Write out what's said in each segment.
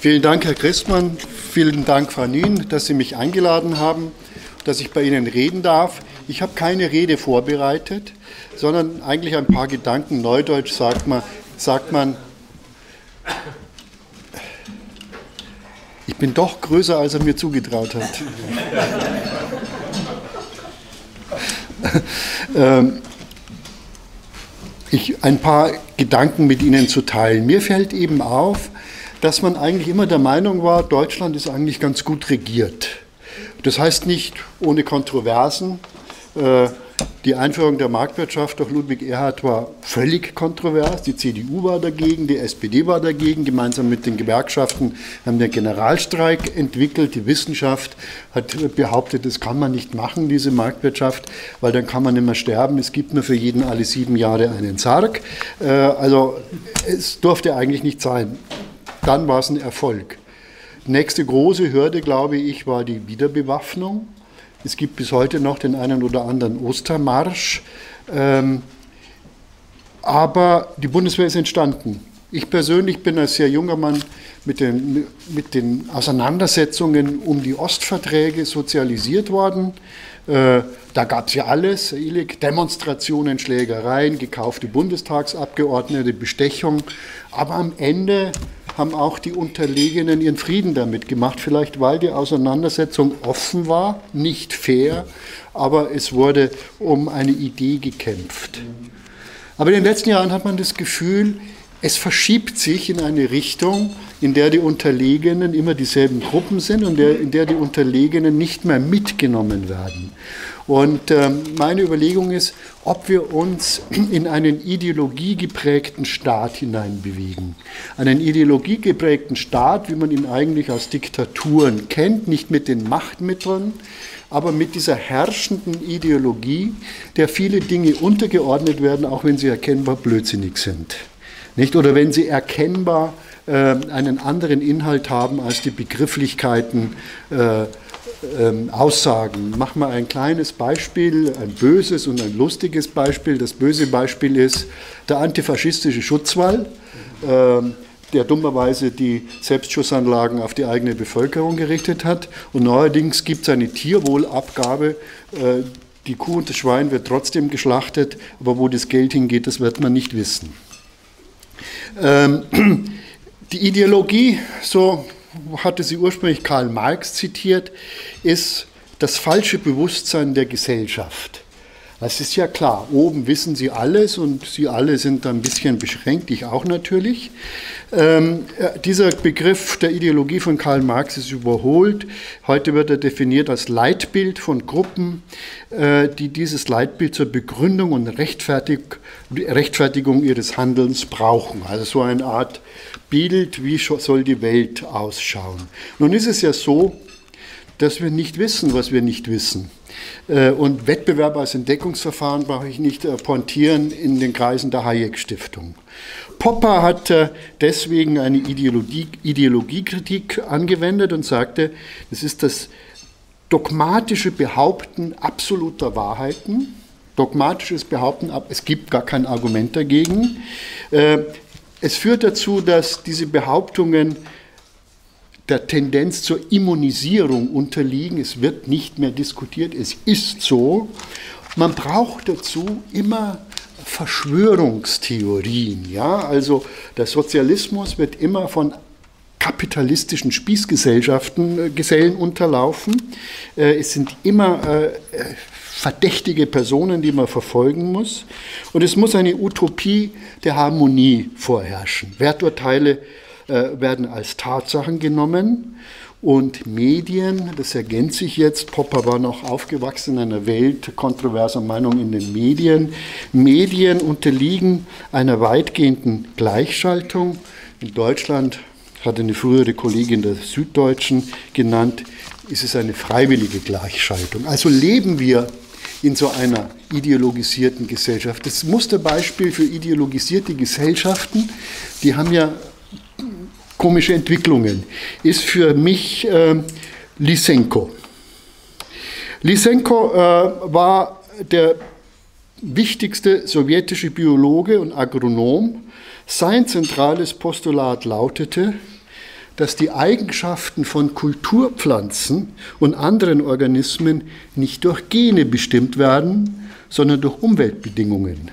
Vielen Dank, Herr Christmann. Vielen Dank, Frau Nien, dass Sie mich eingeladen haben, dass ich bei Ihnen reden darf. Ich habe keine Rede vorbereitet, sondern eigentlich ein paar Gedanken. Neudeutsch sagt man, sagt man ich bin doch größer, als er mir zugetraut hat. ähm, ich, ein paar Gedanken mit Ihnen zu teilen. Mir fällt eben auf, dass man eigentlich immer der Meinung war, Deutschland ist eigentlich ganz gut regiert. Das heißt nicht ohne Kontroversen. Äh, die Einführung der Marktwirtschaft durch Ludwig Erhard war völlig kontrovers. Die CDU war dagegen, die SPD war dagegen. Gemeinsam mit den Gewerkschaften haben den Generalstreik entwickelt. Die Wissenschaft hat behauptet, das kann man nicht machen, diese Marktwirtschaft, weil dann kann man mehr sterben. Es gibt nur für jeden alle sieben Jahre einen Sarg. Äh, also es durfte eigentlich nicht sein. Dann war es ein Erfolg. Nächste große Hürde, glaube ich, war die Wiederbewaffnung. Es gibt bis heute noch den einen oder anderen Ostermarsch. Ähm, aber die Bundeswehr ist entstanden. Ich persönlich bin als sehr junger Mann mit den, mit den Auseinandersetzungen um die Ostverträge sozialisiert worden. Äh, da gab es ja alles, Demonstrationen, Schlägereien, gekaufte Bundestagsabgeordnete, Bestechung. Aber am Ende haben auch die Unterlegenen ihren Frieden damit gemacht, vielleicht weil die Auseinandersetzung offen war, nicht fair, aber es wurde um eine Idee gekämpft. Aber in den letzten Jahren hat man das Gefühl, es verschiebt sich in eine Richtung, in der die Unterlegenen immer dieselben Gruppen sind und in der die Unterlegenen nicht mehr mitgenommen werden. Und ähm, meine Überlegung ist, ob wir uns in einen ideologiegeprägten Staat hineinbewegen. Einen ideologiegeprägten Staat, wie man ihn eigentlich aus Diktaturen kennt, nicht mit den Machtmitteln, aber mit dieser herrschenden Ideologie, der viele Dinge untergeordnet werden, auch wenn sie erkennbar blödsinnig sind. Nicht? Oder wenn sie erkennbar äh, einen anderen Inhalt haben als die Begrifflichkeiten äh, ähm, Aussagen. Mach mal ein kleines Beispiel, ein böses und ein lustiges Beispiel. Das böse Beispiel ist der antifaschistische Schutzwall, ähm, der dummerweise die Selbstschussanlagen auf die eigene Bevölkerung gerichtet hat. Und neuerdings gibt es eine Tierwohlabgabe. Äh, die Kuh und das Schwein wird trotzdem geschlachtet, aber wo das Geld hingeht, das wird man nicht wissen. Ähm, die Ideologie, so hatte sie ursprünglich Karl Marx zitiert, ist das falsche Bewusstsein der Gesellschaft. Das ist ja klar, oben wissen Sie alles und Sie alle sind da ein bisschen beschränkt, ich auch natürlich. Ähm, äh, dieser Begriff der Ideologie von Karl Marx ist überholt. Heute wird er definiert als Leitbild von Gruppen, äh, die dieses Leitbild zur Begründung und Rechtfertig Rechtfertigung ihres Handelns brauchen. Also so eine Art Bild, wie soll die Welt ausschauen. Nun ist es ja so, dass wir nicht wissen, was wir nicht wissen. Äh, und Wettbewerb als Entdeckungsverfahren brauche ich nicht äh, pointieren in den Kreisen der Hayek-Stiftung. Popper hat äh, deswegen eine Ideologie, Ideologiekritik angewendet und sagte, es ist das dogmatische Behaupten absoluter Wahrheiten, dogmatisches Behaupten, es gibt gar kein Argument dagegen. Es führt dazu, dass diese Behauptungen der Tendenz zur Immunisierung unterliegen. Es wird nicht mehr diskutiert, es ist so. Man braucht dazu immer Verschwörungstheorien. Ja? Also der Sozialismus wird immer von kapitalistischen Spießgesellschaften, äh, Gesellen unterlaufen. Äh, es sind immer äh, verdächtige Personen, die man verfolgen muss. Und es muss eine Utopie der Harmonie vorherrschen. Werturteile äh, werden als Tatsachen genommen. Und Medien, das ergänzt sich jetzt, Popper war noch aufgewachsen in einer Welt kontroverser Meinung in den Medien. Medien unterliegen einer weitgehenden Gleichschaltung. In Deutschland hat eine frühere Kollegin der Süddeutschen genannt, ist es eine freiwillige Gleichschaltung. Also leben wir in so einer ideologisierten Gesellschaft. Das Musterbeispiel für ideologisierte Gesellschaften, die haben ja komische Entwicklungen, ist für mich äh, Lysenko. Lysenko äh, war der wichtigste sowjetische Biologe und Agronom. Sein zentrales Postulat lautete, dass die Eigenschaften von Kulturpflanzen und anderen Organismen nicht durch Gene bestimmt werden, sondern durch Umweltbedingungen.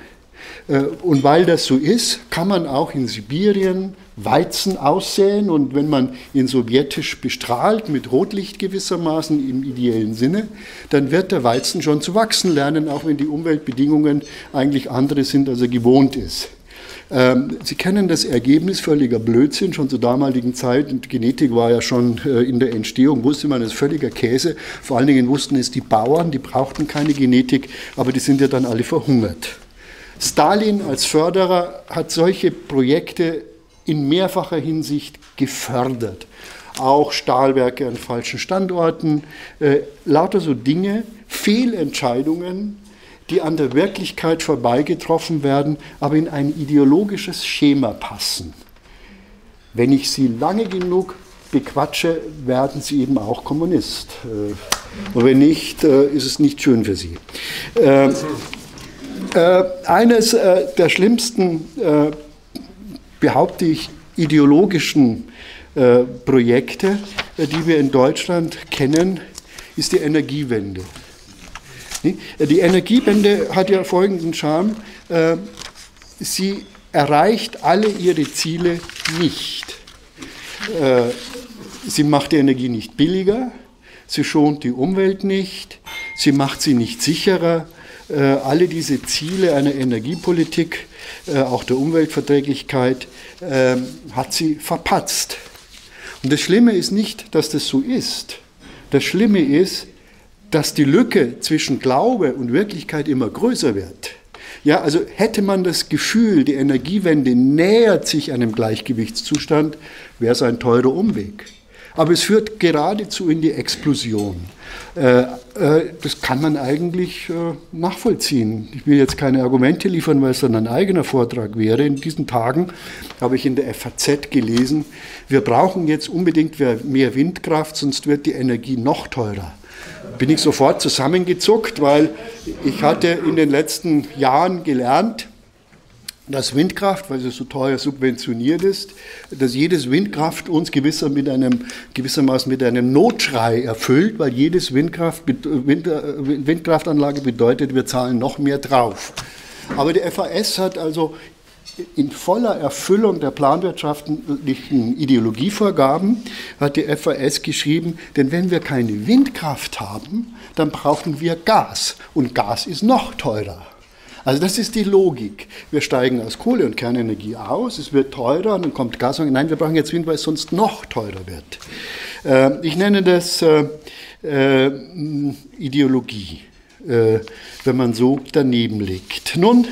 Äh, und weil das so ist, kann man auch in Sibirien Weizen aussäen und wenn man ihn sowjetisch bestrahlt, mit Rotlicht gewissermaßen im ideellen Sinne, dann wird der Weizen schon zu wachsen lernen, auch wenn die Umweltbedingungen eigentlich andere sind, als er gewohnt ist. Ähm, Sie kennen das Ergebnis völliger Blödsinn schon zur damaligen Zeit. Und Genetik war ja schon äh, in der Entstehung, wusste man, es ist völliger Käse. Vor allen Dingen wussten es die Bauern, die brauchten keine Genetik, aber die sind ja dann alle verhungert. Stalin als Förderer hat solche Projekte in mehrfacher Hinsicht gefördert. Auch Stahlwerke an falschen Standorten, äh, lauter so Dinge, Fehlentscheidungen, die an der Wirklichkeit vorbeigetroffen werden, aber in ein ideologisches Schema passen. Wenn ich sie lange genug bequatsche, werden sie eben auch Kommunist. Äh, und wenn nicht, äh, ist es nicht schön für sie. Äh, äh eines äh, der schlimmsten äh, behaupte ich, ideologischen äh, Projekte, äh, die wir in Deutschland kennen, ist die Energiewende. Die Energiewende hat ja folgenden Charme. Äh, sie erreicht alle ihre Ziele nicht. Äh, sie macht die Energie nicht billiger, sie schont die Umwelt nicht, sie macht sie nicht sicherer, äh, alle diese Ziele einer Energiepolitik, äh, auch der Umweltverträglichkeit, ähm, hat sie verpatzt. Und das Schlimme ist nicht, dass das so ist. Das Schlimme ist, dass die Lücke zwischen Glaube und Wirklichkeit immer größer wird. Ja, also hätte man das Gefühl, die Energiewende nähert sich einem Gleichgewichtszustand, wäre es ein teurer Umweg. Aber es führt geradezu in die Explosion. Äh, äh, das kann man eigentlich äh, nachvollziehen. Ich will jetzt keine Argumente liefern, weil es dann ein eigener Vortrag wäre. In diesen Tagen habe ich in der FAZ gelesen, wir brauchen jetzt unbedingt mehr Windkraft, sonst wird die Energie noch teurer bin ich sofort zusammengezuckt, weil ich hatte in den letzten Jahren gelernt, dass Windkraft, weil sie so teuer subventioniert ist, dass jedes Windkraft uns gewisser mit einem, gewissermaßen mit einem Notschrei erfüllt, weil jedes Windkraft, Wind, Windkraftanlage bedeutet, wir zahlen noch mehr drauf. Aber die FAS hat also in voller Erfüllung der planwirtschaftlichen Ideologievorgaben hat die FAS geschrieben, denn wenn wir keine Windkraft haben, dann brauchen wir Gas und Gas ist noch teurer. Also das ist die Logik. Wir steigen aus Kohle- und Kernenergie aus, es wird teurer, dann kommt Gas und nein, wir brauchen jetzt Wind, weil es sonst noch teurer wird. Äh, ich nenne das äh, äh, Ideologie, wenn man so daneben liegt. Nun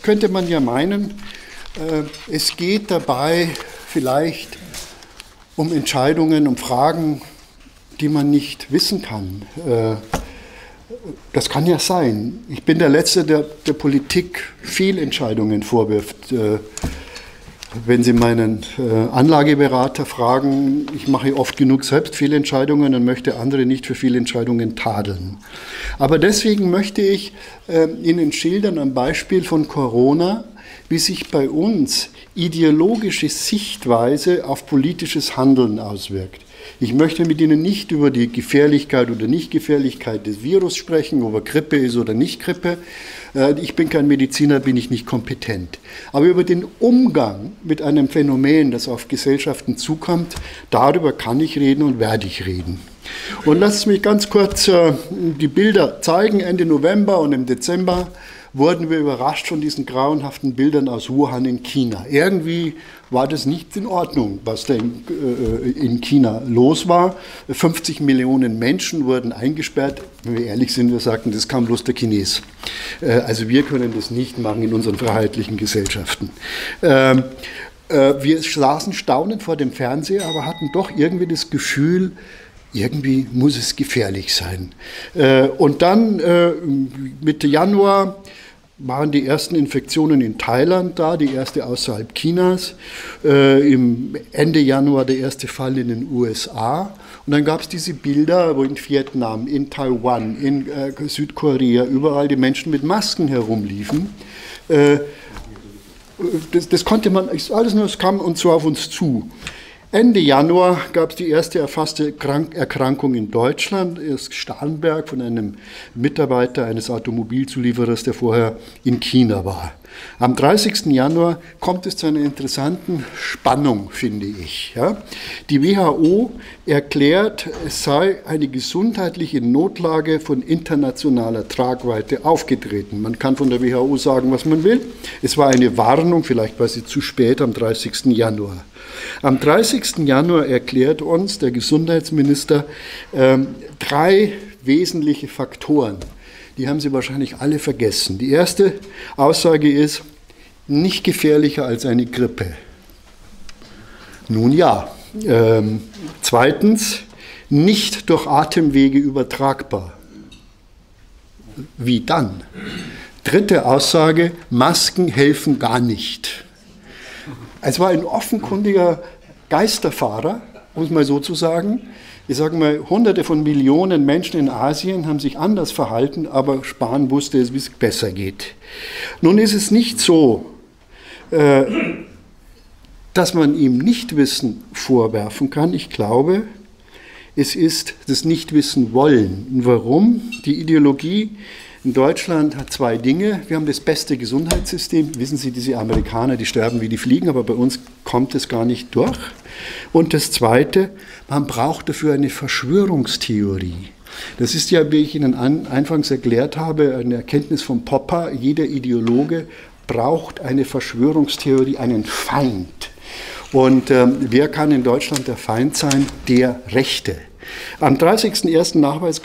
könnte man ja meinen, es geht dabei vielleicht um Entscheidungen, um Fragen, die man nicht wissen kann das kann ja sein. Ich bin der Letzte, der der Politik Fehlentscheidungen vorwirft. Äh, wenn Sie meinen äh, Anlageberater fragen, ich mache oft genug selbst Fehlentscheidungen und möchte andere nicht für Fehlentscheidungen tadeln. Aber deswegen möchte ich äh, Ihnen schildern am Beispiel von Corona, wie sich bei uns ideologische Sichtweise auf politisches Handeln auswirkt. Ich möchte mit Ihnen nicht über die Gefährlichkeit oder Nichtgefährlichkeit des Virus sprechen, ob er Grippe ist oder nicht Grippe. Äh, ich bin kein Mediziner, bin ich nicht kompetent. Aber über den Umgang mit einem Phänomen, das auf Gesellschaften zukommt, darüber kann ich reden und werde ich reden. Und Sie mich ganz kurz äh, die Bilder zeigen. Ende November und im Dezember wurden wir überrascht von diesen grauenhaften Bildern aus Wuhan in China. Irgendwie war das nicht in Ordnung, was da in, äh, in China los war. 50 Millionen Menschen wurden eingesperrt. Wenn wir ehrlich sind, wir sagten, das kam bloß der Chines. Äh, also wir können das nicht machen in unseren freiheitlichen Gesellschaften. Ähm, äh, wir saßen staunend vor dem Fernseher, aber hatten doch irgendwie das Gefühl, irgendwie muss es gefährlich sein. Äh, und dann äh, Mitte Januar waren die ersten Infektionen in Thailand da, die erste außerhalb Chinas. Äh, Im Ende Januar der erste Fall in den USA. Und dann gab es diese Bilder, wo in Vietnam, in Taiwan, in äh, Südkorea überall die Menschen mit Masken herumliefen. Äh, das, das, konnte man, alles nur, es kam und so auf uns zu. Ende Januar gab es die erste erfasste Erkrankung in Deutschland. Erst Starnberg von einem Mitarbeiter eines Automobilzulieferers, der vorher in China war. Am 30. Januar kommt es zu einer interessanten Spannung, finde ich. Ja. Die WHO erklärt, es sei eine gesundheitliche Notlage von internationaler Tragweite aufgetreten. Man kann von der WHO sagen, was man will. Es war eine Warnung, vielleicht war sie zu spät am 30. Januar. Am 30. Januar erklärt uns der Gesundheitsminister ähm, drei wesentliche Faktoren. Die haben Sie wahrscheinlich alle vergessen. Die erste Aussage ist, nicht gefährlicher als eine Grippe. Nun ja. Ähm, zweitens, nicht durch Atemwege übertragbar. Wie dann? Dritte Aussage, Masken helfen gar nicht. Es war ein offenkundiger Geisterfahrer, um es mal so zu sagen. Ich sage mal, hunderte von Millionen Menschen in Asien haben sich anders verhalten, aber Spahn wusste es, wie es besser geht. Nun ist es nicht so, äh, dass man ihm Nichtwissen vorwerfen kann. Ich glaube, es ist das Nichtwissen wollen. Warum? Die Ideologie in Deutschland hat zwei Dinge. Wir haben das beste Gesundheitssystem. Wissen Sie, diese Amerikaner, die sterben wie die Fliegen, aber bei uns kommt es gar nicht durch. Und das Zweite, man braucht dafür eine Verschwörungstheorie. Das ist ja, wie ich Ihnen anfangs erklärt habe, eine Erkenntnis von Popper. Jeder Ideologe braucht eine Verschwörungstheorie, einen Feind. Und ähm, wer kann in Deutschland der Feind sein? Der Rechte. Am 30.01. Nachweis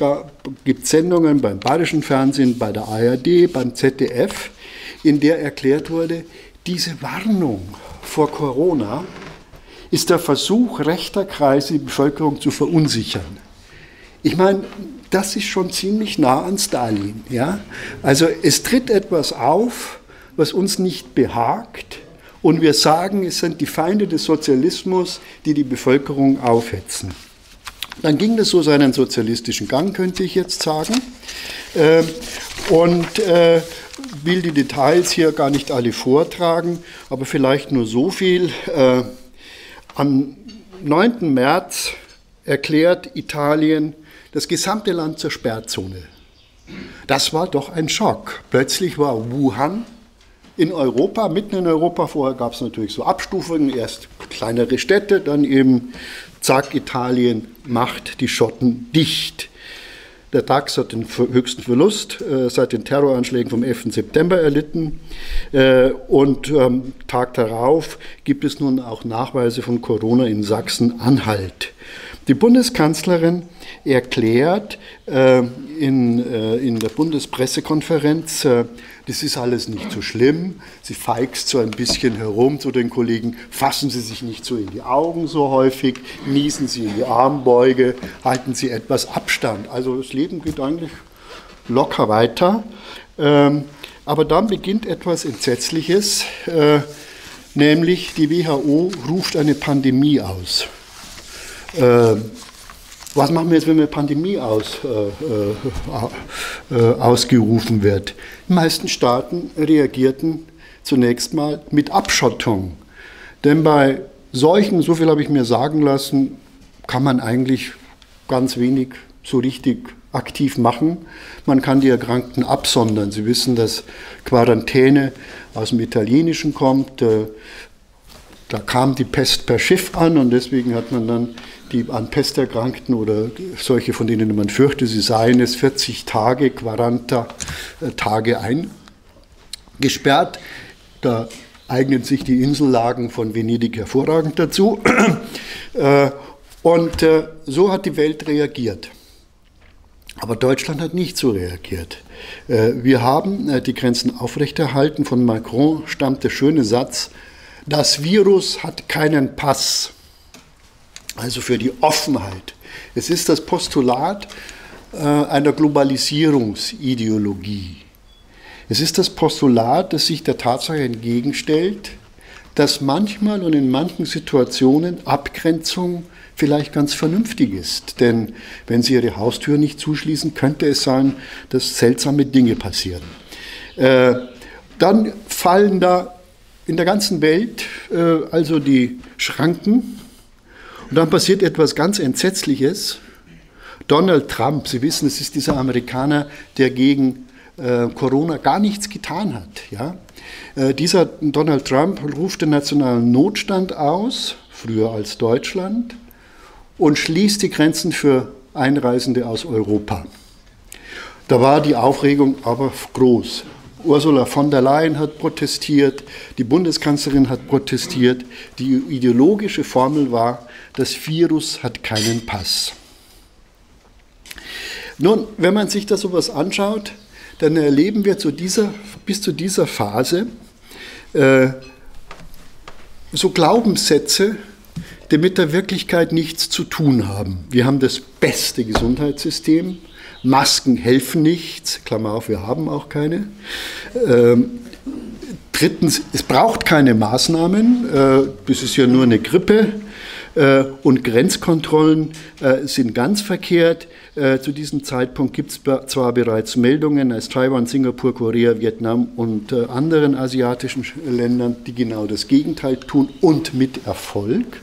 gibt es Sendungen beim Bayerischen Fernsehen, bei der ARD, beim ZDF, in der erklärt wurde, diese Warnung vor Corona ist der Versuch rechter Kreise, die Bevölkerung zu verunsichern. Ich meine, das ist schon ziemlich nah an Stalin. Ja? Also es tritt etwas auf, was uns nicht behagt, und wir sagen, es sind die Feinde des Sozialismus, die die Bevölkerung aufhetzen. Dann ging das so seinen sozialistischen Gang, könnte ich jetzt sagen. Ähm, und äh, will die Details hier gar nicht alle vortragen, aber vielleicht nur so viel. Äh, am 9. März erklärt Italien das gesamte Land zur Sperrzone. Das war doch ein Schock. Plötzlich war Wuhan in Europa, mitten in Europa, vorher gab es natürlich so Abstufungen, erst kleinere Städte, dann eben zack, Italien macht die Schotten dicht. Der DAX hat den höchsten Verlust äh, seit den Terroranschlägen vom 11. September erlitten. Äh, und am Tag darauf gibt es nun auch Nachweise von Corona in Sachsen-Anhalt. Die Bundeskanzlerin erklärt äh, in, äh, in der Bundespressekonferenz, äh, das ist alles nicht so schlimm. Sie feigst so ein bisschen herum zu den Kollegen, fassen Sie sich nicht so in die Augen so häufig, niesen Sie in die Armbeuge, halten Sie etwas Abstand. Also das Leben geht eigentlich locker weiter. Ähm, aber dann beginnt etwas Entsetzliches, äh, nämlich die WHO ruft eine Pandemie aus. Was machen wir jetzt, wenn eine Pandemie aus, äh, äh, äh, ausgerufen wird? Die meisten Staaten reagierten zunächst mal mit Abschottung. Denn bei solchen, so viel habe ich mir sagen lassen, kann man eigentlich ganz wenig so richtig aktiv machen. Man kann die Erkrankten absondern. Sie wissen, dass Quarantäne aus dem Italienischen kommt. Äh, da kam die Pest per Schiff an und deswegen hat man dann die an Pest erkrankten oder solche, von denen man fürchte, sie seien es, 40 Tage, 40 äh, Tage eingesperrt. Da eignen sich die Insellagen von Venedig hervorragend dazu. Äh, und äh, so hat die Welt reagiert. Aber Deutschland hat nicht so reagiert. Wir haben die Grenzen aufrechterhalten. Von Macron stammt der schöne Satz, das Virus hat keinen Pass also für die Offenheit. Es ist das Postulat äh, einer Globalisierungsideologie. Es ist das Postulat, das sich der Tatsache entgegenstellt, dass manchmal und in manchen Situationen Abgrenzung vielleicht ganz vernünftig ist. Denn wenn Sie Ihre Haustür nicht zuschließen, könnte es sein, dass seltsame Dinge passieren. Äh, dann fallen da in der ganzen Welt äh, also die Schranken Und dann passiert etwas ganz Entsetzliches. Donald Trump, Sie wissen, es ist dieser Amerikaner, der gegen äh, Corona gar nichts getan hat. Ja? Äh, dieser Donald Trump ruft den nationalen Notstand aus, früher als Deutschland, und schließt die Grenzen für Einreisende aus Europa. Da war die Aufregung aber groß. Ursula von der Leyen hat protestiert, die Bundeskanzlerin hat protestiert. Die ideologische Formel war, das Virus hat keinen Pass. Nun, wenn man sich da sowas anschaut, dann erleben wir zu dieser, bis zu dieser Phase äh, so Glaubenssätze, die mit der Wirklichkeit nichts zu tun haben. Wir haben das beste Gesundheitssystem, Masken helfen nichts, Klammer auf, wir haben auch keine. Ähm, drittens, es braucht keine Maßnahmen, äh, das ist ja nur eine Grippe. Äh, und Grenzkontrollen äh, sind ganz verkehrt. Äh, zu diesem Zeitpunkt gibt es zwar bereits Meldungen aus Taiwan, Singapur, Korea, Vietnam und anderen asiatischen Ländern, die genau das Gegenteil tun und mit Erfolg.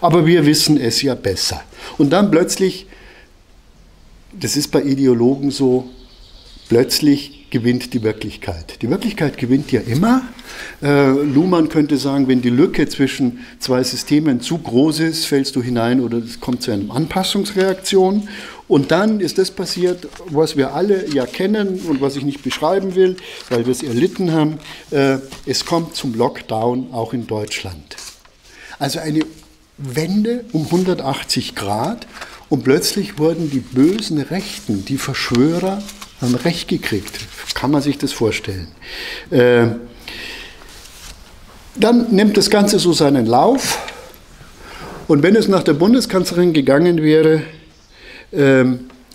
Aber wir wissen es ja besser. Und dann plötzlich, das ist bei Ideologen so, plötzlich gewinnt die Wirklichkeit. Die Wirklichkeit gewinnt ja immer. Äh, Luhmann könnte sagen, wenn die Lücke zwischen zwei Systemen zu groß ist, fällst du hinein oder es kommt zu einer Anpassungsreaktion. Und dann ist das passiert, was wir alle ja kennen und was ich nicht beschreiben will, weil wir es erlitten haben. Äh, es kommt zum Lockdown auch in Deutschland. Also eine Wende um 180 Grad und plötzlich wurden die bösen Rechten, die Verschwörer, haben Recht gekriegt. Kann man sich das vorstellen? Äh, dann nimmt das Ganze so seinen Lauf. Und wenn es nach der Bundeskanzlerin gegangen wäre, äh,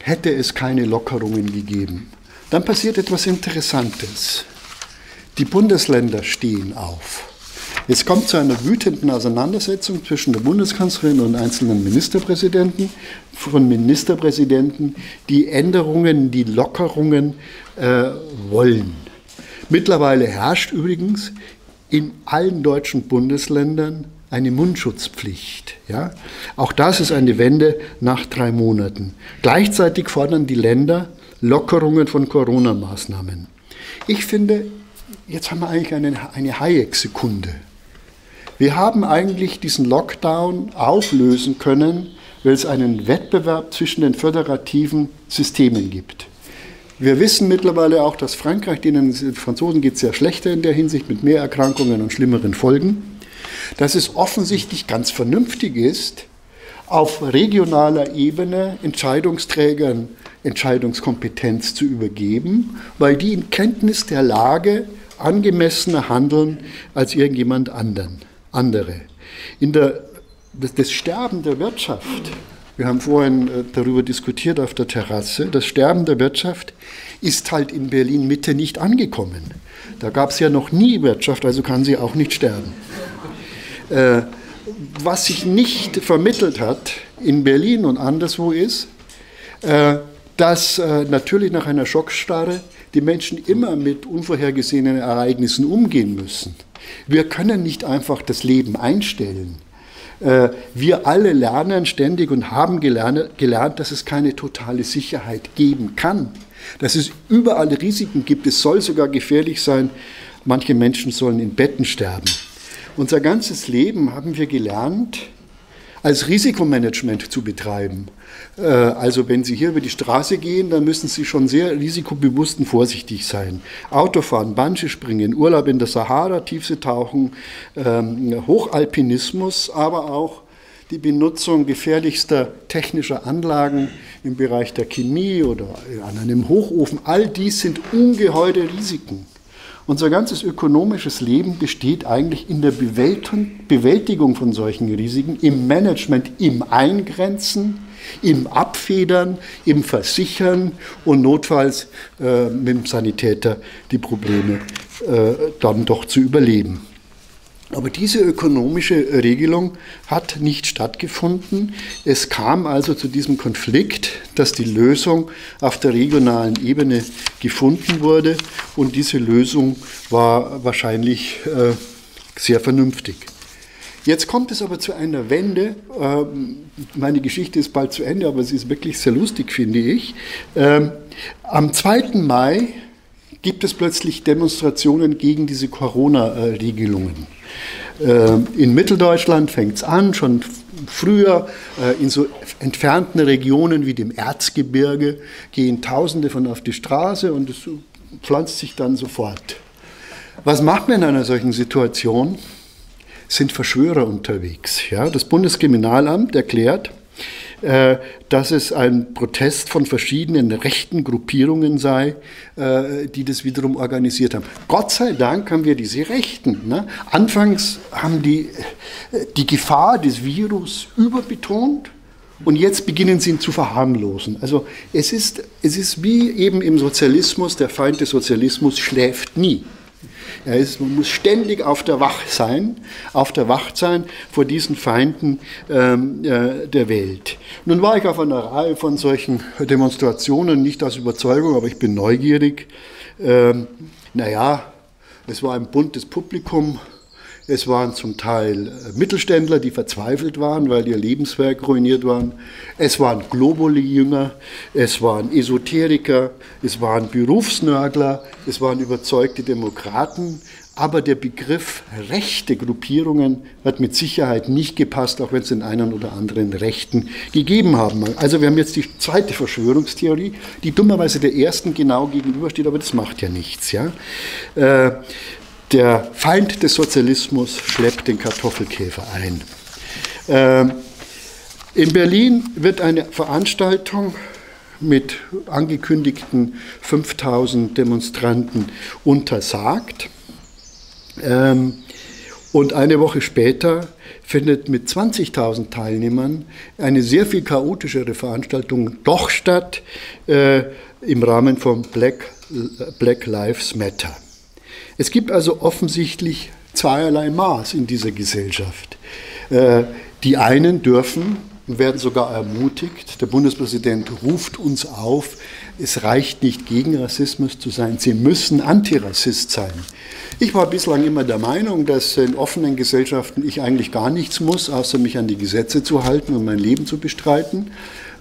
hätte es keine Lockerungen gegeben. Dann passiert etwas Interessantes. Die Bundesländer stehen auf. Es kommt zu einer wütenden Auseinandersetzung zwischen der Bundeskanzlerin und einzelnen Ministerpräsidenten, von Ministerpräsidenten, die Änderungen, die Lockerungen äh, wollen. Mittlerweile herrscht übrigens in allen deutschen Bundesländern eine Mundschutzpflicht. Ja? Auch das ist eine Wende nach drei Monaten. Gleichzeitig fordern die Länder Lockerungen von Corona-Maßnahmen. Ich finde, jetzt haben wir eigentlich eine, eine Hayek-Sekunde. Wir haben eigentlich diesen Lockdown auflösen können, weil es einen Wettbewerb zwischen den föderativen Systemen gibt. Wir wissen mittlerweile auch, dass Frankreich, denen den Franzosen geht es sehr schlechter in der Hinsicht mit mehr Erkrankungen und schlimmeren Folgen, dass es offensichtlich ganz vernünftig ist, auf regionaler Ebene Entscheidungsträgern Entscheidungskompetenz zu übergeben, weil die in Kenntnis der Lage angemessener handeln als irgendjemand anderen andere. In der, das, das Sterben der Wirtschaft, wir haben vorhin äh, darüber diskutiert auf der Terrasse, das Sterben der Wirtschaft ist halt in Berlin Mitte nicht angekommen. Da gab es ja noch nie Wirtschaft, also kann sie auch nicht sterben. Äh, was sich nicht vermittelt hat in Berlin und anderswo ist, äh, dass äh, natürlich nach einer Schockstarre die Menschen immer mit unvorhergesehenen Ereignissen umgehen müssen. Wir können nicht einfach das Leben einstellen. Äh, wir alle lernen ständig und haben gelernt, gelernt, dass es keine totale Sicherheit geben kann. Dass es überall Risiken gibt. Es soll sogar gefährlich sein. Manche Menschen sollen in Betten sterben. Unser ganzes Leben haben wir gelernt, als Risikomanagement zu betreiben. Äh, also wenn Sie hier über die Straße gehen, dann müssen Sie schon sehr risikobewusst und vorsichtig sein. Autofahren, Bungee springen, Urlaub in der Sahara, Tiefsee tauchen, ähm, Hochalpinismus, aber auch die Benutzung gefährlichster technischer Anlagen im Bereich der Chemie oder an einem Hochofen, all dies sind ungeheure Risiken. Unser ganzes ökonomisches Leben besteht eigentlich in der Bewältigung von solchen Risiken, im Management, im Eingrenzen, im Abfedern, im Versichern und notfalls äh, mit dem Sanitäter die Probleme äh, dann doch zu überleben. Aber diese ökonomische Regelung hat nicht stattgefunden. Es kam also zu diesem Konflikt, dass die Lösung auf der regionalen Ebene gefunden wurde und diese Lösung war wahrscheinlich äh, sehr vernünftig. Jetzt kommt es aber zu einer Wende. Ähm, meine Geschichte ist bald zu Ende, aber sie ist wirklich sehr lustig, finde ich. Ähm, am 2. Mai gibt es plötzlich Demonstrationen gegen diese Corona-Regelungen. Ähm, in Mitteldeutschland fängt es an, schon früher äh, in so entfernten Regionen wie dem Erzgebirge gehen Tausende von auf die Straße und es pflanzt sich dann sofort. Was macht man in einer solchen Situation? Sind Verschwörer unterwegs. Ja? Das Bundeskriminalamt erklärt, äh, dass es ein Protest von verschiedenen rechten Gruppierungen sei, äh, die das wiederum organisiert haben. Gott sei Dank haben wir diese Rechten. Ne? Anfangs haben die äh, die Gefahr des Virus überbetont. Und jetzt beginnen sie ihn zu verharmlosen. Also es ist, es ist wie eben im Sozialismus, der Feind des Sozialismus schläft nie. Er ist, man muss ständig auf der Wach sein, auf der Wacht sein vor diesen Feinden ähm, äh, der Welt. Nun war ich auf einer Reihe von solchen Demonstrationen, nicht aus Überzeugung, aber ich bin neugierig. Ähm, naja, es war ein buntes Publikum, es waren zum Teil äh, Mittelständler, die verzweifelt waren, weil ihr Lebenswerk ruiniert waren. Es waren Globuli-Jünger, es waren Esoteriker, es waren Berufsnörgler, es waren überzeugte Demokraten. Aber der Begriff rechte Gruppierungen hat mit Sicherheit nicht gepasst, auch wenn es den einen oder anderen Rechten gegeben haben. Also wir haben jetzt die zweite Verschwörungstheorie, die dummerweise der ersten genau gegenübersteht, aber das macht ja nichts. Ja? Äh, der Feind des Sozialismus schleppt den Kartoffelkäfer ein. Ähm, in Berlin wird eine Veranstaltung mit angekündigten 5000 Demonstranten untersagt. Ähm, und eine Woche später findet mit 20.000 Teilnehmern eine sehr viel chaotischere Veranstaltung doch statt äh, im Rahmen von Black, Black Lives Matter. Es gibt also offensichtlich zweierlei Maß in dieser Gesellschaft. Äh, die einen dürfen und werden sogar ermutigt. Der Bundespräsident ruft uns auf, es reicht nicht gegen Rassismus zu sein, sie müssen Antirassist sein. Ich war bislang immer der Meinung, dass in offenen Gesellschaften ich eigentlich gar nichts muss, außer mich an die Gesetze zu halten und mein Leben zu bestreiten.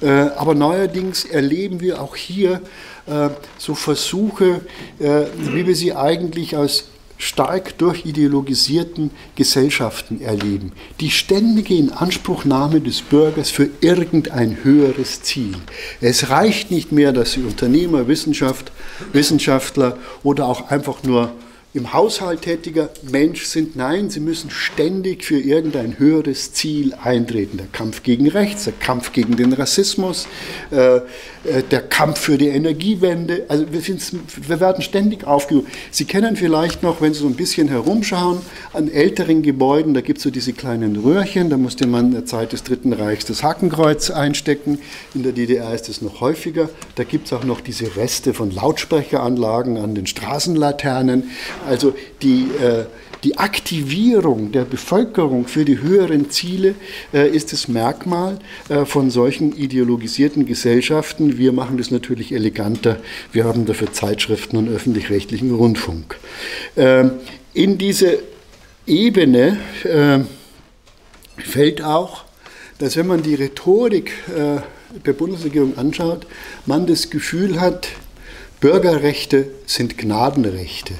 Äh, aber neuerdings erleben wir auch hier äh, so Versuche, äh, wie wir sie eigentlich aus stark durchideologisierten Gesellschaften erleben. Die ständige Inanspruchnahme des Bürgers für irgendein höheres Ziel. Es reicht nicht mehr, dass sie Unternehmer, Wissenschaft, Wissenschaftler oder auch einfach nur im Haushalt tätiger Mensch sind. Nein, sie müssen ständig für irgendein höheres Ziel eintreten. Der Kampf gegen Rechts, der Kampf gegen den Rassismus, äh, äh, der Kampf für die Energiewende. Also wir, wir werden ständig aufgerufen. Sie kennen vielleicht noch, wenn Sie so ein bisschen herumschauen, an älteren Gebäuden, da gibt es so diese kleinen Röhrchen, da musste man in der Zeit des Dritten Reichs das Hakenkreuz einstecken. In der DDR ist es noch häufiger. Da gibt es auch noch diese Reste von Lautsprecheranlagen an den Straßenlaternen. Also die äh, die Aktivierung der Bevölkerung für die höheren Ziele äh, ist das Merkmal äh, von solchen ideologisierten Gesellschaften. Wir machen das natürlich eleganter. Wir haben dafür Zeitschriften und öffentlich-rechtlichen Rundfunk. Ähm, in diese Ebene äh, fällt auch, dass wenn man die Rhetorik äh, der Bundesregierung anschaut, man das Gefühl hat, Bürgerrechte sind Gnadenrechte.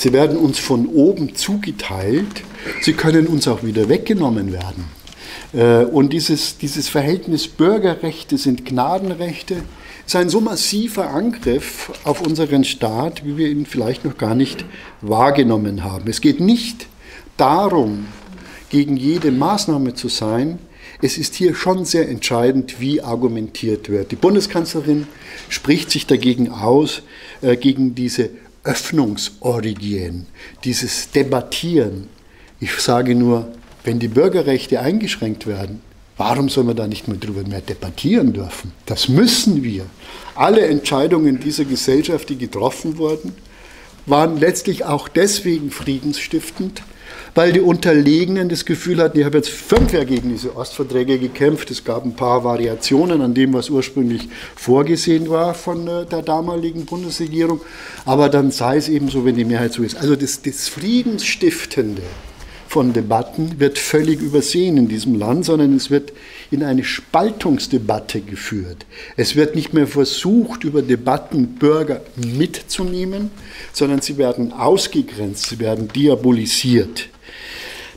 Sie werden uns von oben zugeteilt. Sie können uns auch wieder weggenommen werden. Äh, und dieses, dieses Verhältnis Bürgerrechte sind Gnadenrechte ist ein so massiver Angriff auf unseren Staat, wie wir ihn vielleicht noch gar nicht wahrgenommen haben. Es geht nicht darum, gegen jede Maßnahme zu sein. Es ist hier schon sehr entscheidend, wie argumentiert wird. Die Bundeskanzlerin spricht sich dagegen aus, äh, gegen diese Öffnungsorigien, dieses Debattieren. Ich sage nur, wenn die Bürgerrechte eingeschränkt werden, warum soll man da nicht mehr darüber mehr debattieren dürfen? Das müssen wir. Alle Entscheidungen dieser Gesellschaft, die getroffen wurden, waren letztlich auch deswegen friedensstiftend, weil die Unterlegenen das Gefühl hatten, ich habe jetzt fünf Jahre gegen diese Ostverträge gekämpft. Es gab ein paar Variationen an dem, was ursprünglich vorgesehen war von äh, der damaligen Bundesregierung. Aber dann sei es eben so, wenn die Mehrheit so ist. Also das, das Friedensstiftende von Debatten wird völlig übersehen in diesem Land, sondern es wird in eine Spaltungsdebatte geführt. Es wird nicht mehr versucht, über Debatten Bürger mitzunehmen, sondern sie werden ausgegrenzt, sie werden diabolisiert.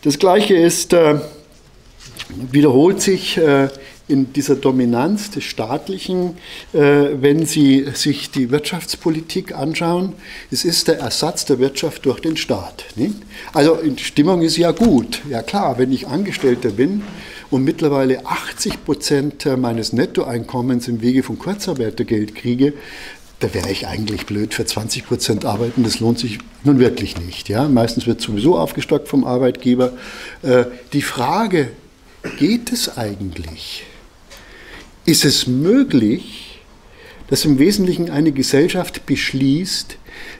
Das Gleiche ist, äh, wiederholt sich äh, in dieser Dominanz des Staatlichen, äh, wenn Sie sich die Wirtschaftspolitik anschauen, es ist der Ersatz der Wirtschaft durch den Staat. Nicht? Also die Stimmung ist ja gut. Ja klar, wenn ich Angestellter bin und mittlerweile 80 Prozent meines Nettoeinkommens im Wege von Kurzarbeitergeld kriege, da wäre ich eigentlich blöd für 20 Prozent arbeiten. Das lohnt sich nun wirklich nicht. Ja? Meistens wird sowieso aufgestockt vom Arbeitgeber. Äh, die Frage, geht es eigentlich? Ist es möglich, dass im Wesentlichen eine Gesellschaft beschließt,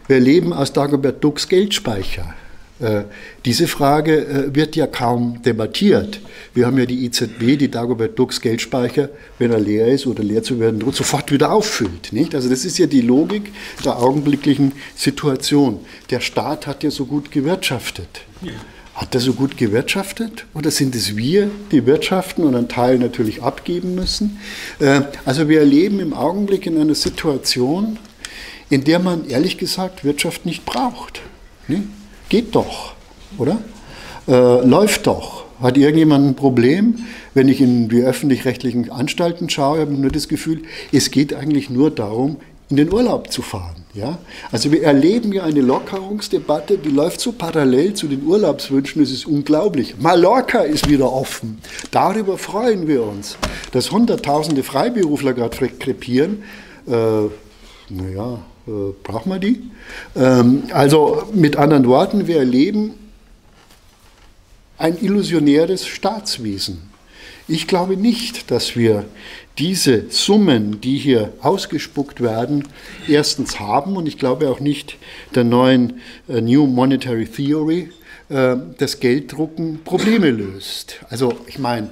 wir leben aus Dagobert Ducks Geldspeicher. Äh, diese Frage äh, wird ja kaum debattiert. Wir haben ja die EZB, die Dagobert Ducks Geldspeicher, wenn er leer ist oder leer zu werden droht, sofort wieder auffüllt. Nicht? Also das ist ja die Logik der augenblicklichen Situation. Der Staat hat ja so gut gewirtschaftet. Ja. Hat er so gut gewirtschaftet oder sind es wir, die wirtschaften und einen Teil natürlich abgeben müssen? Äh, also wir erleben im Augenblick in einer Situation, in der man ehrlich gesagt Wirtschaft nicht braucht. Ne? Geht doch, oder? Äh, läuft doch. Hat irgendjemand ein Problem? Wenn ich in die öffentlich-rechtlichen Anstalten schaue, habe ich nur das Gefühl, es geht eigentlich nur darum, in den Urlaub zu fahren. Ja? Also wir erleben ja eine Lockerungsdebatte, die läuft so parallel zu den Urlaubswünschen, es ist unglaublich. Mallorca ist wieder offen. Darüber freuen wir uns. Dass Hunderttausende Freiberufler gerade krepieren, äh, naja, äh, brauchen wir die? Ähm, also mit anderen Worten, wir erleben ein illusionäres Staatswesen. Ich glaube nicht, dass wir diese Summen, die hier ausgespuckt werden, erstens haben und ich glaube auch nicht der neuen äh, New Monetary Theory, äh, das Gelddrucken Probleme löst. Also ich meine,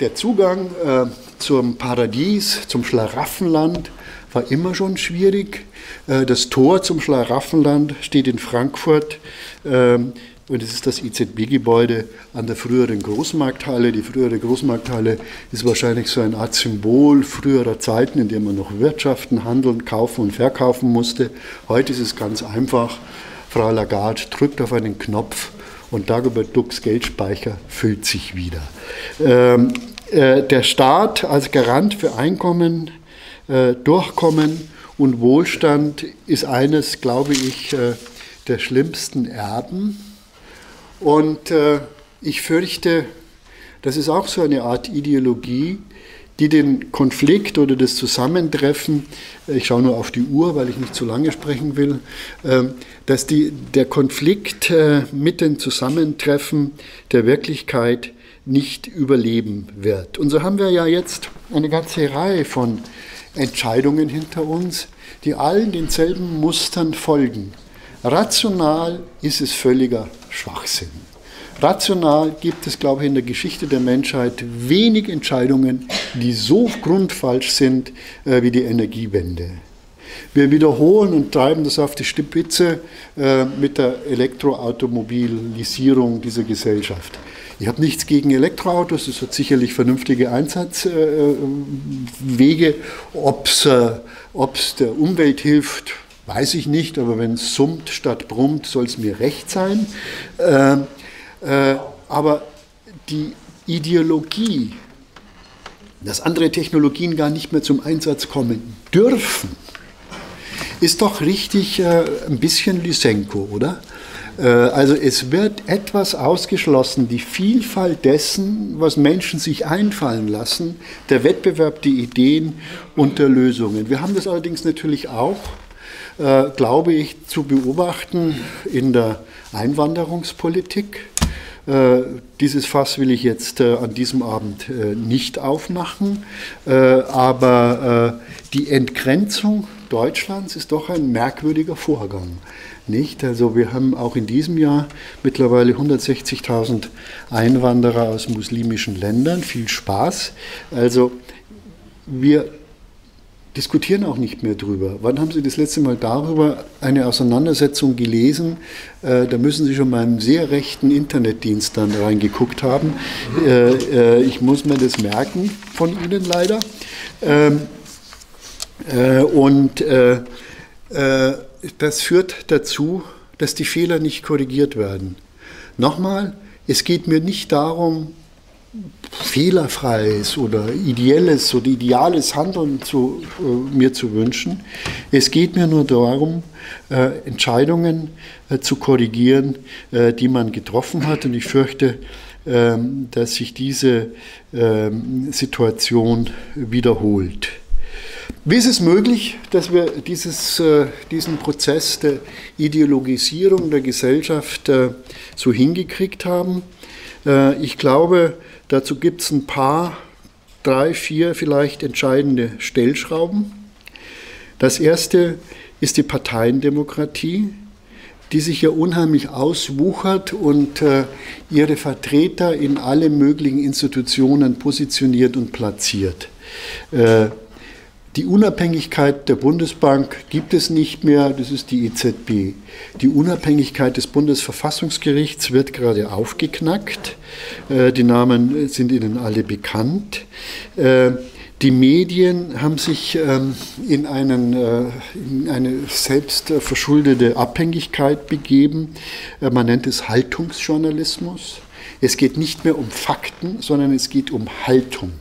der Zugang äh, zum Paradies, zum Schlaraffenland war immer schon schwierig. Äh, das Tor zum Schlaraffenland steht in Frankfurt. Ähm, und es ist das IZB-Gebäude an der früheren Großmarkthalle. Die frühere Großmarkthalle ist wahrscheinlich so eine Art Symbol früherer Zeiten, in denen man noch wirtschaften, handeln, kaufen und verkaufen musste. Heute ist es ganz einfach. Frau Lagarde drückt auf einen Knopf und Dagobert Ducks Geldspeicher füllt sich wieder. Ähm, äh, der Staat als Garant für Einkommen, äh, Durchkommen und Wohlstand ist eines, glaube ich, äh, der schlimmsten Erben und äh, ich fürchte, das ist auch so eine Art Ideologie, die den Konflikt oder das Zusammentreffen, äh, ich schaue nur auf die Uhr, weil ich nicht zu lange sprechen will, äh, dass die, der Konflikt äh, mit dem Zusammentreffen der Wirklichkeit nicht überleben wird. Und so haben wir ja jetzt eine ganze Reihe von Entscheidungen hinter uns, die allen denselben Mustern folgen. Rational ist es völliger Schwachsinn. Rational gibt es, glaube ich, in der Geschichte der Menschheit wenig Entscheidungen, die so grundfalsch sind äh, wie die Energiewende. Wir wiederholen und treiben das auf die Spitze äh, mit der Elektroautomobilisierung dieser Gesellschaft. Ich habe nichts gegen Elektroautos, es hat sicherlich vernünftige Einsatzwege. Äh, Ob es der Umwelt hilft, Weiß ich nicht, aber wenn es summt statt brummt, soll es mir recht sein. Äh, äh, aber die Ideologie, dass andere Technologien gar nicht mehr zum Einsatz kommen dürfen, ist doch richtig äh, ein bisschen Lysenko, oder? Äh, also es wird etwas ausgeschlossen, die Vielfalt dessen, was Menschen sich einfallen lassen, der Wettbewerb der Ideen und der Lösungen. Wir haben das allerdings natürlich auch äh, glaube ich, zu beobachten in der Einwanderungspolitik. Äh, dieses Fass will ich jetzt äh, an diesem Abend nicht aufmachen, aber die Entgrenzung Deutschlands ist doch ein merkwürdiger Vorgang. Nicht? Also wir haben auch in diesem Jahr mittlerweile 160.000 Einwanderer aus muslimischen Ländern. Viel Spaß. Also wir diskutieren auch nicht mehr drüber. Wann haben Sie das letzte Mal darüber eine Auseinandersetzung gelesen? Äh, da müssen Sie schon mal einen sehr rechten Internetdienst dann reingeguckt haben. Äh, äh, ich muss mir das merken von Ihnen leider. Ähm, äh, und äh, äh, das führt dazu, dass die Fehler nicht korrigiert werden. Nochmal, es geht mir nicht darum, fehlerfreies oder ideelles oder ideales Handeln zu, äh, mir zu wünschen. Es geht mir nur darum, äh, Entscheidungen äh, zu korrigieren, äh, die man getroffen hat. Und ich fürchte, ähm, dass sich diese ähm, Situation wiederholt. Wie ist es möglich, dass wir dieses, äh, diesen Prozess der Ideologisierung der Gesellschaft äh, so hingekriegt haben? Ich glaube, dazu gibt es ein paar, drei, vier vielleicht entscheidende Stellschrauben. Das erste ist die Parteiendemokratie, die sich ja unheimlich auswuchert und äh, ihre Vertreter in alle möglichen Institutionen positioniert und platziert. Äh, die Unabhängigkeit der Bundesbank gibt es nicht mehr, das ist die EZB. Die Unabhängigkeit des Bundesverfassungsgerichts wird gerade aufgeknackt. Äh, die Namen sind Ihnen alle bekannt. Äh, die Medien haben sich ähm, in, einen, äh, in eine selbstverschuldete Abhängigkeit begeben. Man nennt es Haltungsjournalismus. Es geht nicht mehr um Fakten, sondern es geht um Haltung.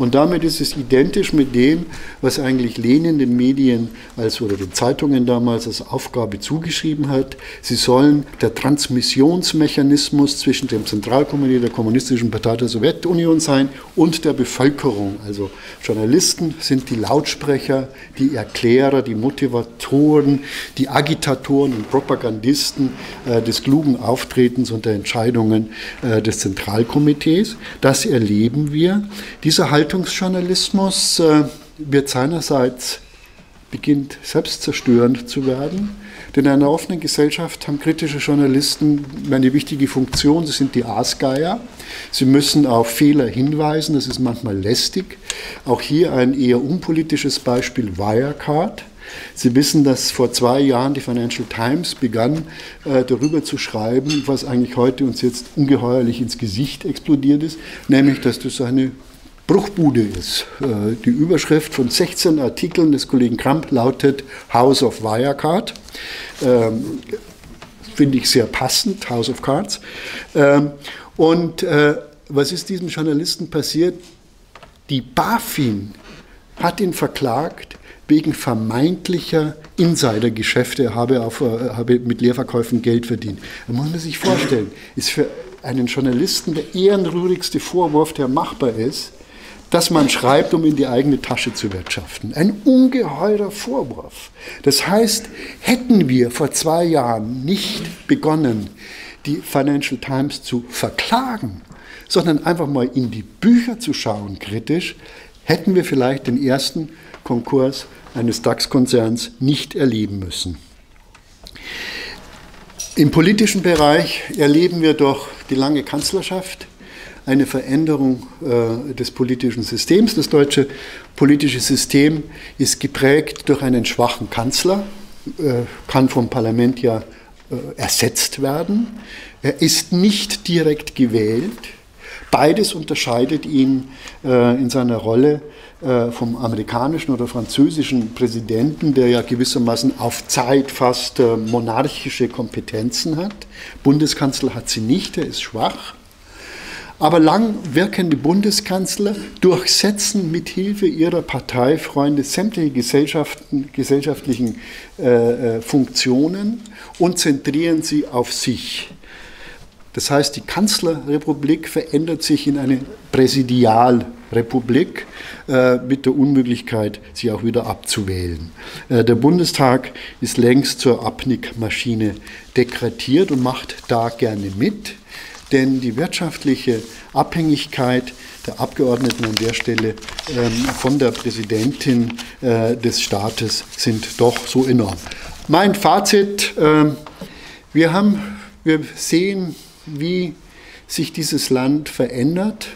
Und damit ist es identisch mit dem, was eigentlich Lenin den Medien als, oder den Zeitungen damals als Aufgabe zugeschrieben hat. Sie sollen der Transmissionsmechanismus zwischen dem Zentralkomitee der Kommunistischen Partei der Sowjetunion sein und der Bevölkerung. Also Journalisten sind die Lautsprecher, die Erklärer, die Motivatoren, die Agitatoren und Propagandisten äh, des klugen Auftretens und der Entscheidungen äh, des Zentralkomitees. Das erleben wir. Diese Haltung Unterhaltungsjournalismus äh, wird seinerseits beginnt selbstzerstörend zu werden. Denn in einer offenen Gesellschaft haben kritische Journalisten eine wichtige Funktion. Sie sind die Aasgeier. Sie müssen auf Fehler hinweisen. Das ist manchmal lästig. Auch hier ein eher unpolitisches Beispiel Wirecard. Sie wissen, dass vor zwei Jahren die Financial Times begann, äh, darüber zu schreiben, was eigentlich heute uns jetzt ungeheuerlich ins Gesicht explodiert ist, nämlich, dass das eine Bruchbude ist. Äh, die Überschrift von 16 Artikeln des Kollegen Kramp lautet House of Wirecard. Ähm, Finde ich sehr passend, House of Cards. Ähm, und äh, was ist diesem Journalisten passiert? Die BaFin hat ihn verklagt wegen vermeintlicher Insidergeschäfte, er habe, auf, äh, habe mit Leerverkäufen Geld verdient. Da muss man sich vorstellen, ist für einen Journalisten der ehrenrührigste Vorwurf, der machbar ist, dass man schreibt, um in die eigene Tasche zu wirtschaften. Ein ungeheurer Vorwurf. Das heißt, hätten wir vor zwei Jahren nicht begonnen, die Financial Times zu verklagen, sondern einfach mal in die Bücher zu schauen, kritisch, hätten wir vielleicht den ersten Konkurs eines DAX-Konzerns nicht erleben müssen. Im politischen Bereich erleben wir doch die lange Kanzlerschaft, eine Veränderung äh, des politischen Systems. Das deutsche politische System ist geprägt durch einen schwachen Kanzler, äh, kann vom Parlament ja äh, ersetzt werden. Er ist nicht direkt gewählt. Beides unterscheidet ihn äh, in seiner Rolle äh, vom amerikanischen oder französischen Präsidenten, der ja gewissermaßen auf Zeit fast äh, monarchische Kompetenzen hat. Bundeskanzler hat sie nicht, er ist schwach. Aber lang wirkende Bundeskanzler durchsetzen mit Hilfe ihrer Parteifreunde sämtliche gesellschaftlichen äh, äh, Funktionen und zentrieren sie auf sich. Das heißt, die Kanzlerrepublik verändert sich in eine Präsidialrepublik äh, mit der Unmöglichkeit, sie auch wieder abzuwählen. Äh, der Bundestag ist längst zur Abnickmaschine dekretiert und macht da gerne mit denn die wirtschaftliche Abhängigkeit der Abgeordneten an der Stelle ähm, von der Präsidentin äh, des Staates sind doch so enorm. Mein Fazit, äh, wir, haben, wir sehen, wie sich dieses Land verändert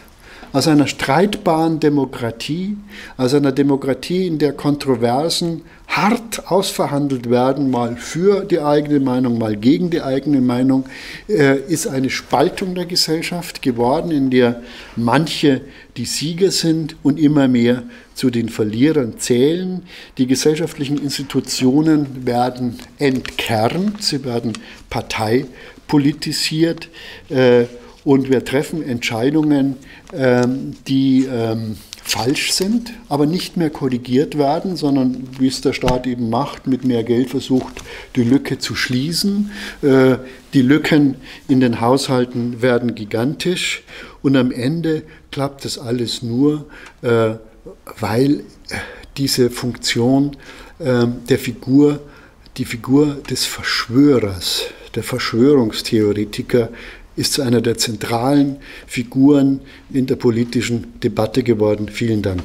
aus einer streitbaren Demokratie, aus einer Demokratie, in der Kontroversen hart ausverhandelt werden, mal für die eigene Meinung, mal gegen die eigene Meinung, äh, ist eine Spaltung der Gesellschaft geworden, in der manche die Sieger sind und immer mehr zu den Verlierern zählen. Die gesellschaftlichen Institutionen werden entkernt, sie werden parteipolitisiert. Äh, und wir treffen Entscheidungen, die ähm, falsch sind, aber nicht mehr korrigiert werden, sondern wie es der Staat eben macht, mit mehr Geld versucht, die Lücke zu schließen. Äh, die Lücken in den Haushalten werden gigantisch und am Ende klappt das alles nur, äh, weil diese Funktion ähm, der Figur, die Figur des Verschwörers, der Verschwörungstheoretiker ist zu einer der zentralen Figuren in der politischen Debatte geworden. Vielen Dank.